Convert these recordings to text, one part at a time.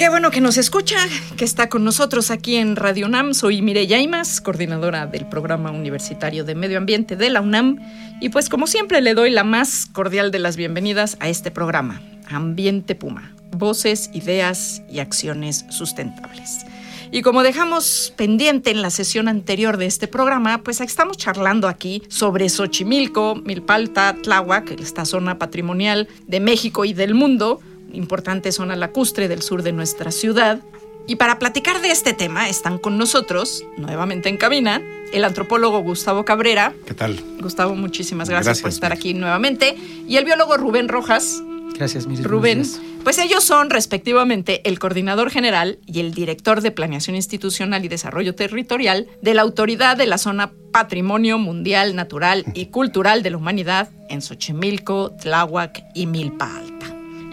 Qué bueno que nos escucha, que está con nosotros aquí en Radio UNAM. Soy Mireya Imas, coordinadora del Programa Universitario de Medio Ambiente de la UNAM. Y pues como siempre le doy la más cordial de las bienvenidas a este programa, Ambiente Puma. Voces, ideas y acciones sustentables. Y como dejamos pendiente en la sesión anterior de este programa, pues estamos charlando aquí sobre Xochimilco, Milpalta, Tláhuac, esta zona patrimonial de México y del mundo, importante zona lacustre del sur de nuestra ciudad. Y para platicar de este tema están con nosotros, nuevamente en cabina, el antropólogo Gustavo Cabrera. ¿Qué tal? Gustavo, muchísimas gracias, por estar aquí nuevamente. Y el biólogo Rubén Rojas. Gracias, Miri. Rubén. Pues ellos son respectivamente el coordinador general y el director de Planeación Institucional y Desarrollo Territorial de la Autoridad de la Zona Patrimonio Mundial Natural y Cultural de la Humanidad en Xochimilco, Tláhuac y Milpa Alta.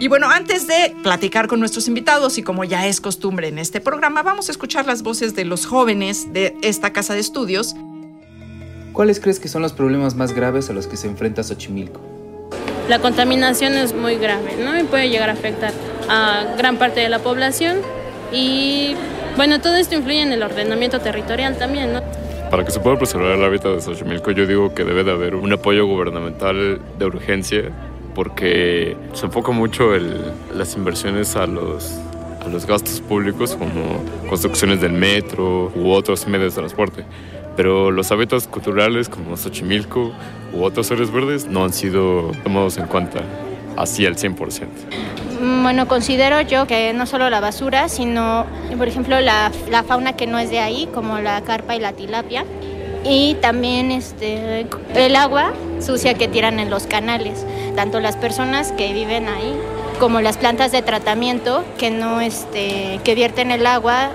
Y bueno, antes de platicar con nuestros invitados y como ya es costumbre en este programa, vamos a escuchar las voces de los jóvenes de esta casa de estudios. ¿Cuáles crees que son los problemas más graves a los que se enfrenta Xochimilco? La contaminación es muy grave, ¿no? Y puede llegar a afectar a gran parte de la población y bueno, todo esto influye en el ordenamiento territorial también, ¿no? Para que se pueda preservar el hábitat de Xochimilco, yo digo que debe de haber un apoyo gubernamental de urgencia porque se enfoca mucho el, las inversiones a los, a los gastos públicos como construcciones del metro u otros medios de transporte. Pero los hábitats culturales como Xochimilco u otras áreas verdes no han sido tomados en cuenta así al 100%. Bueno, considero yo que no solo la basura, sino, por ejemplo, la, la fauna que no es de ahí, como la carpa y la tilapia, y también este, el agua sucia que tiran en los canales, tanto las personas que viven ahí como las plantas de tratamiento que no este, que vierten el agua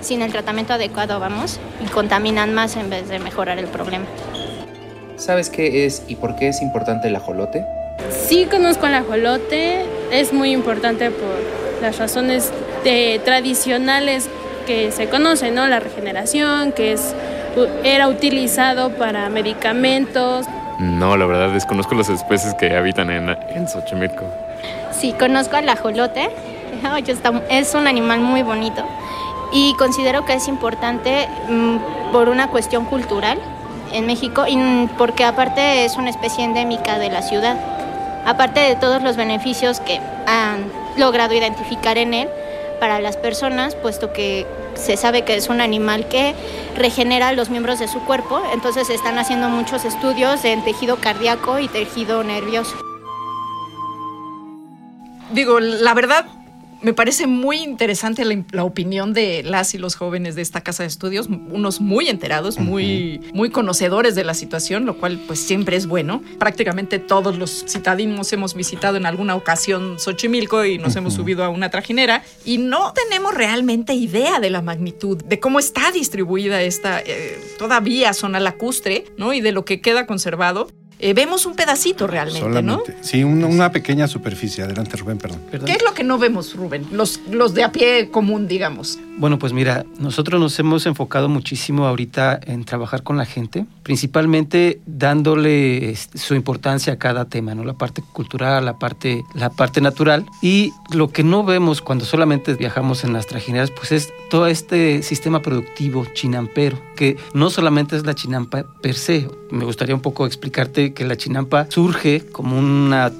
sin el tratamiento adecuado, vamos, y contaminan más en vez de mejorar el problema. ¿Sabes qué es y por qué es importante el ajolote? Sí conozco el ajolote, es muy importante por las razones de, tradicionales que se conocen, ¿no? La regeneración, que es era utilizado para medicamentos. No, la verdad desconozco las especies que habitan en, en Xochimilco. Sí, conozco al ajolote. Es un animal muy bonito y considero que es importante mm, por una cuestión cultural en México y porque aparte es una especie endémica de la ciudad. Aparte de todos los beneficios que han logrado identificar en él para las personas, puesto que se sabe que es un animal que regenera los miembros de su cuerpo, entonces están haciendo muchos estudios en tejido cardíaco y tejido nervioso. Digo, la verdad, me parece muy interesante la, opinión de las y los jóvenes de esta casa de estudios, unos muy enterados, muy, muy conocedores de la situación, lo cual pues siempre es bueno. Prácticamente todos los citadinos hemos visitado en alguna ocasión Xochimilco y nos hemos subido a una trajinera y no tenemos realmente idea de la magnitud, de cómo está distribuida esta eh, todavía zona lacustre, ¿no? Y de lo que queda conservado. Eh, vemos un pedacito realmente, ¿no? Sí, una, pequeña superficie. Adelante, Rubén, perdón. ¿Qué es lo que no vemos, Rubén? Los, los de a pie común, digamos. Bueno, pues mira, nosotros nos hemos enfocado muchísimo ahorita en trabajar con la gente, principalmente dándole este, su importancia a cada tema, ¿no? La parte cultural, la parte, la parte natural. Y lo que no vemos cuando solamente viajamos en las trajineras, pues es todo este sistema productivo chinampero, que no solamente es la chinampa per se. Me gustaría un poco explicarte que la chinampa surge como una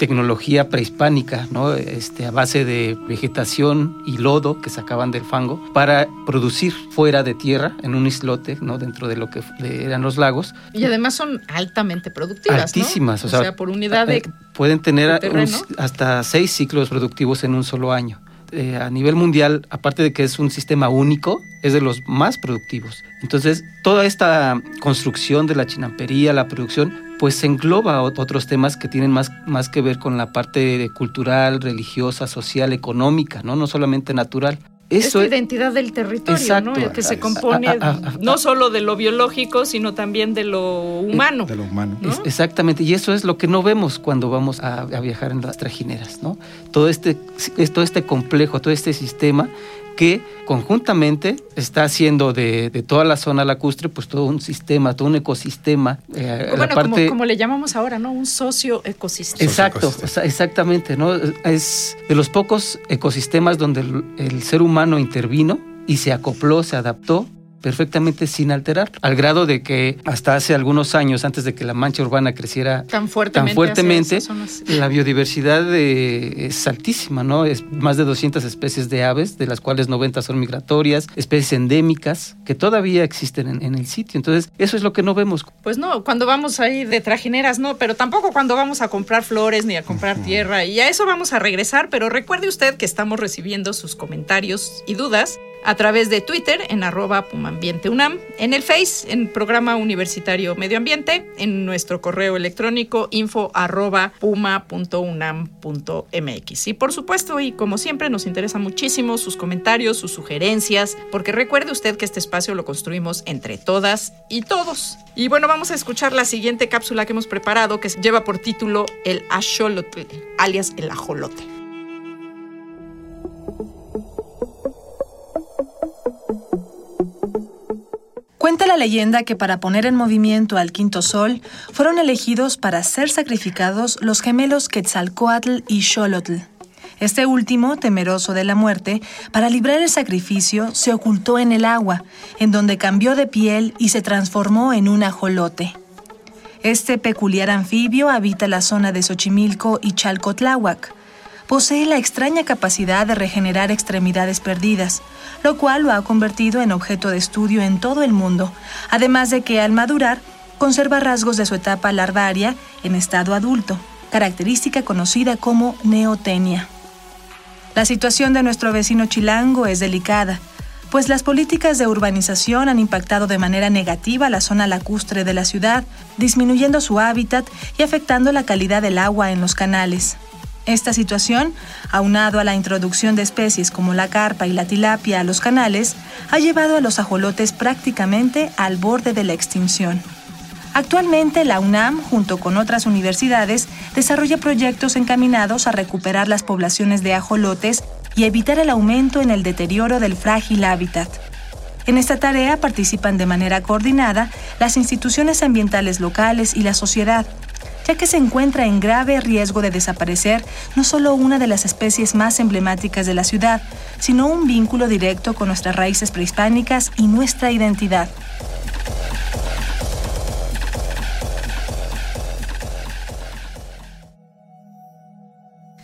tecnología prehispánica, ¿no? este, a base de vegetación y lodo que sacaban del fango para producir fuera de tierra, en un islote, ¿no? dentro de lo que eran los lagos. Y además son altamente productivas. Altísimas, o, sea, por unidad de. Pueden tener hasta seis ciclos productivos en un solo año. eh, a nivel mundial, aparte de que es un sistema único, es de los más productivos. Entonces, toda esta construcción de la chinampería, la producción, pues engloba otros temas que tienen más, más que ver con la parte cultural, religiosa, social, económica, ¿no? No solamente natural. Eso es la identidad del territorio, ¿no? que se compone no solo de lo biológico, sino también de lo humano. De lo humano. exactamente, y eso es lo que no vemos cuando vamos a, viajar en las trajineras, ¿no? Todo este, todo este complejo, todo este sistema que conjuntamente está haciendo de, toda la zona lacustre pues todo un sistema, todo un ecosistema. Eh, bueno, parte... como, le llamamos ahora, ¿no? Un socio ecosistema. Exacto, exactamente, ¿no? Es de los pocos ecosistemas donde el ser humano intervino y se acopló, se adaptó perfectamente sin alterar, al grado de que hasta hace algunos años, antes de que la mancha urbana creciera tan fuertemente, la biodiversidad es altísima, ¿no? Es más de 200 especies de aves, de las cuales 90 son migratorias, especies endémicas que todavía existen en, en el sitio. Entonces, eso es lo que no vemos. Pues no, cuando vamos a ir de trajineras, no, pero tampoco cuando vamos a comprar flores ni a comprar tierra. Y a eso vamos a regresar, pero recuerde usted que estamos recibiendo sus comentarios y dudas a través de Twitter en arroba pumambienteunam, en el Face en Programa Universitario Medio Ambiente, en nuestro correo electrónico info arroba puma.unam.mx. Y por supuesto, y como siempre, nos interesa muchísimo sus comentarios, sus sugerencias, porque recuerde usted que este espacio lo construimos entre todas y todos. Y bueno, vamos a escuchar la siguiente cápsula que hemos preparado que lleva por título El Axolotl, alias el ajolote. Cuenta la leyenda que para poner en movimiento al quinto sol fueron elegidos para ser sacrificados los gemelos Quetzalcoatl y Xolotl. Este último, temeroso de la muerte, para librar el sacrificio, se ocultó en el agua, en donde cambió de piel y se transformó en un ajolote. Este peculiar anfibio habita la zona de Xochimilco y Chalcotláhuac, posee la extraña capacidad de regenerar extremidades perdidas, lo cual lo ha convertido en objeto de estudio en todo el mundo, además de que al madurar conserva rasgos de su etapa larvaria en estado adulto, característica conocida como neotenia. La situación de nuestro vecino chilango es delicada, pues las políticas de urbanización han impactado de manera negativa la zona lacustre de la ciudad, disminuyendo su hábitat y afectando la calidad del agua en los canales. Esta situación, aunado a la introducción de especies como la carpa y la tilapia a los canales, ha llevado a los ajolotes prácticamente al borde de la extinción. Actualmente la UNAM, junto con otras universidades, desarrolla proyectos encaminados a recuperar las poblaciones de ajolotes y evitar el aumento en el deterioro del frágil hábitat. En esta tarea participan de manera coordinada las instituciones ambientales locales y la sociedad, ya que se encuentra en grave riesgo de desaparecer no solo una de las especies más emblemáticas de la ciudad, sino un vínculo directo con nuestras raíces prehispánicas y nuestra identidad.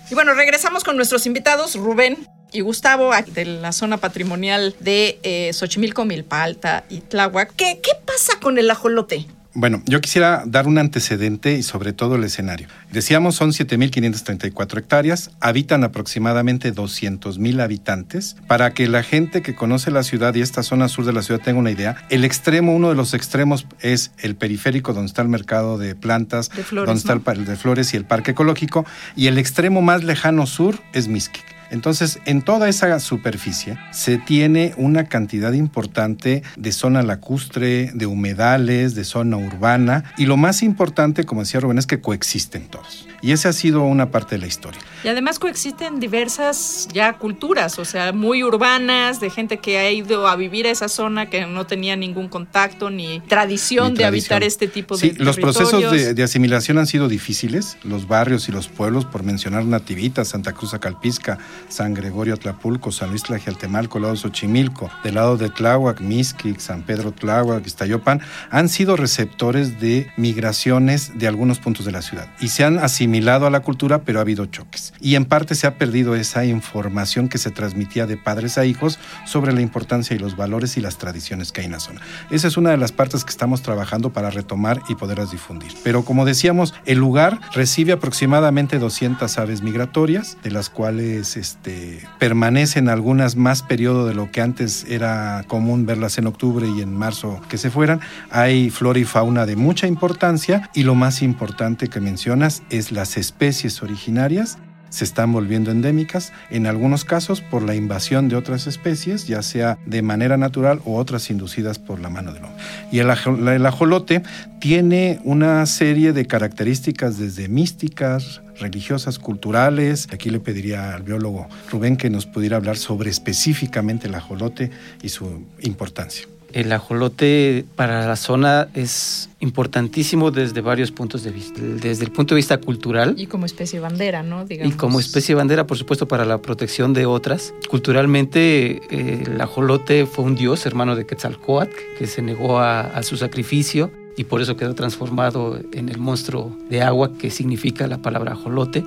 Y bueno, regresamos con nuestros invitados, Rubén y Gustavo, de la zona patrimonial de eh, Xochimilco, Milpalta y Tláhuac. ¿Qué, ¿Qué pasa con el ajolote? Bueno, yo quisiera dar un antecedente y sobre todo el escenario. Decíamos son 7.534 hectáreas, habitan aproximadamente 200.000 habitantes. Para que la gente que conoce la ciudad y esta zona sur de la ciudad tenga una idea, el extremo, uno de los extremos es el periférico donde está el mercado de plantas, donde está el de flores y el parque ecológico, y el extremo más lejano sur es Mixquic. Entonces, en toda esa superficie se tiene una cantidad importante de zona lacustre, de humedales, de zona urbana y lo más importante, como decía Rubén, es que coexisten todos. Y esa ha sido una parte de la historia. Y además coexisten diversas ya culturas, o sea, muy urbanas, de gente que ha ido a vivir a esa zona que no tenía ningún contacto ni tradición, de habitar este tipo de Sí, los procesos de, asimilación han sido difíciles, los barrios y los pueblos, por mencionar Nativita, Santa Cruz Acalpisca, San Gregorio Tlapulco, San Luis Tlaxialtemalco, lado de Xochimilco, del lado de Tláhuac, Mixquic, San Pedro Tláhuac, Iztayopan, han sido receptores de migraciones de algunos puntos de la ciudad. Y se han asimilado asimilado a la cultura, pero ha habido choques. Y en parte se ha perdido esa información que se transmitía de padres a hijos sobre la importancia y los valores y las tradiciones que hay en la zona. Esa es una de las partes que estamos trabajando para retomar y poderlas difundir. Pero como decíamos, el lugar recibe aproximadamente 200 aves migratorias, de las cuales este, permanecen algunas más periodo de lo que antes era común verlas en octubre y en marzo que se fueran. Hay flora y fauna de mucha importancia y lo más importante que mencionas es las especies originarias se están volviendo endémicas, en algunos casos por la invasión de otras especies, ya sea de manera natural o otras inducidas por la mano del hombre. Y el, ajolote tiene una serie de características desde místicas, religiosas, culturales. Aquí le pediría al biólogo Rubén que nos pudiera hablar sobre específicamente el ajolote y su importancia. El ajolote para la zona es importantísimo desde varios puntos de vista. Desde el punto de vista cultural. Y como especie bandera, ¿no? Y como especie bandera, por supuesto, para la protección de otras. Culturalmente, eh, el ajolote fue un dios, hermano de Quetzalcoatl, que se negó a su sacrificio y por eso quedó transformado en el monstruo de agua que significa la palabra ajolote.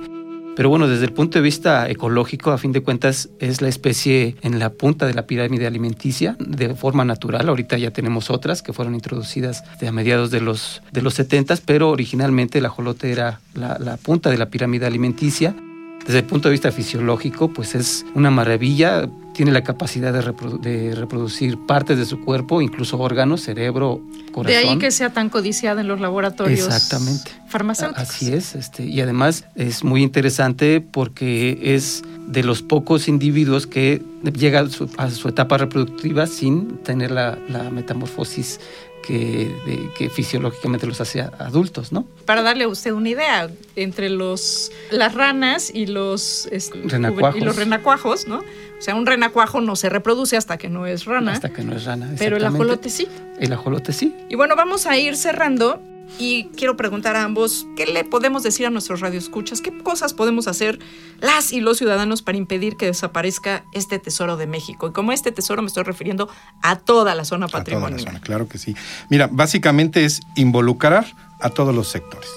Pero bueno, desde el punto de vista ecológico, a fin de cuentas, es la especie en la punta de la pirámide alimenticia de forma natural. Ahorita ya tenemos otras que fueron introducidas a mediados de los, de los 70, pero originalmente el ajolote era la, la punta de la pirámide alimenticia. Desde el punto de vista fisiológico, pues es una maravilla tiene la capacidad de, reproducir partes de su cuerpo, incluso órganos, cerebro, corazón. De ahí que sea tan codiciada en los laboratorios Exactamente. farmacéuticos. Así es, este, y además es muy interesante porque es de los pocos individuos que llega a su, etapa reproductiva sin tener la, la metamorfosis que, que, fisiológicamente los hace adultos, ¿no? Para darle a usted una idea, entre los las ranas y los renacuajos. y los renacuajos, ¿no? O sea, un renacuajo no se reproduce hasta que no es rana. Hasta que no es rana. Pero el ajolote sí. El ajolote sí. Y bueno, vamos a ir cerrando y quiero preguntar a ambos, ¿qué le podemos decir a nuestros radioescuchas? ¿Qué cosas podemos hacer las y los ciudadanos para impedir que desaparezca este tesoro de México? Y como este tesoro me estoy refiriendo a toda la zona patrimonial. A toda la zona, claro que sí. Mira, básicamente es involucrar a todos los sectores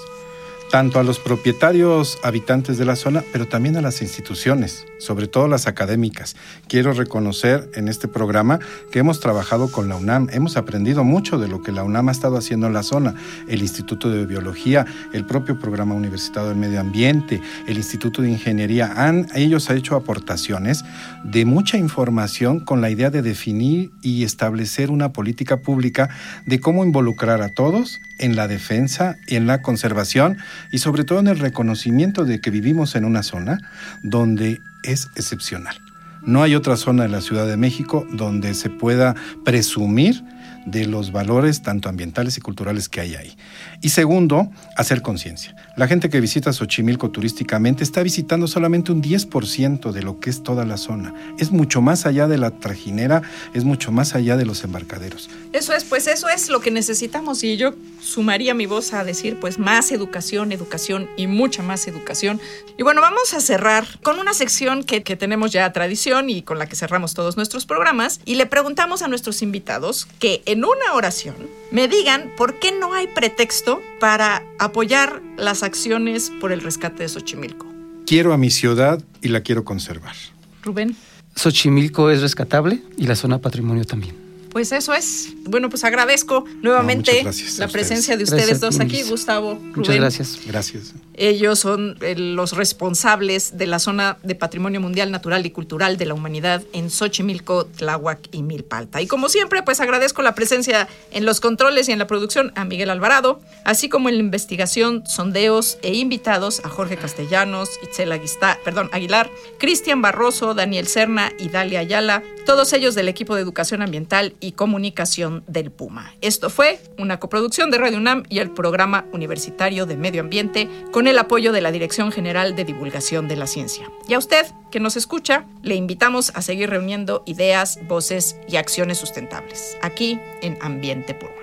tanto a los propietarios habitantes de la zona, pero también a las instituciones, sobre todo las académicas. Quiero reconocer en este programa que hemos trabajado con la UNAM, hemos aprendido mucho de lo que la UNAM ha estado haciendo en la zona, el Instituto de Biología, el propio Programa Universitario del Medio Ambiente, el Instituto de Ingeniería, han, ellos han hecho aportaciones de mucha información con la idea de definir y establecer una política pública de cómo involucrar a todos en la defensa y en la conservación y sobre todo en el reconocimiento de que vivimos en una zona donde es excepcional. No hay otra zona de la Ciudad de México donde se pueda presumir de los valores tanto ambientales y culturales que hay ahí. Y segundo, hacer conciencia. La gente que visita Xochimilco turísticamente está visitando solamente un 10% de lo que es toda la zona. Es mucho más allá de la trajinera, es mucho más allá de los embarcaderos. Eso es, pues eso es lo que necesitamos y yo sumaría mi voz a decir pues más educación, educación y mucha más educación. Y bueno, vamos a cerrar con una sección que, que tenemos ya tradición y con la que cerramos todos nuestros programas y le preguntamos a nuestros invitados que en una oración me digan por qué no hay pretexto para apoyar las acciones por el rescate de Xochimilco. Quiero a mi ciudad y la quiero conservar. Rubén. Xochimilco es rescatable y la zona patrimonio también. Pues eso es. Bueno, pues agradezco nuevamente la presencia de ustedes dos aquí, Gustavo. Rubén. Muchas gracias. Gracias. Ellos son eh, los responsables de la zona de Patrimonio Mundial Natural y Cultural de la Humanidad en Xochimilco, Tláhuac y Milpalta. Y como siempre, pues agradezco la presencia en los controles y en la producción a Miguel Alvarado, así como en la investigación, sondeos e invitados a Jorge Castellanos, Itzel Aguista, perdón, Aguilar, Cristian Barroso, Daniel Serna y Dalia Ayala, todos ellos del equipo de Educación Ambiental y Comunicación del Puma. Esto fue una coproducción de Radio UNAM y el Programa Universitario de Medio Ambiente con el apoyo de la Dirección General de Divulgación de la Ciencia. Y a usted, que nos escucha, le invitamos a seguir reuniendo ideas, voces y acciones sustentables aquí en Ambiente Puma.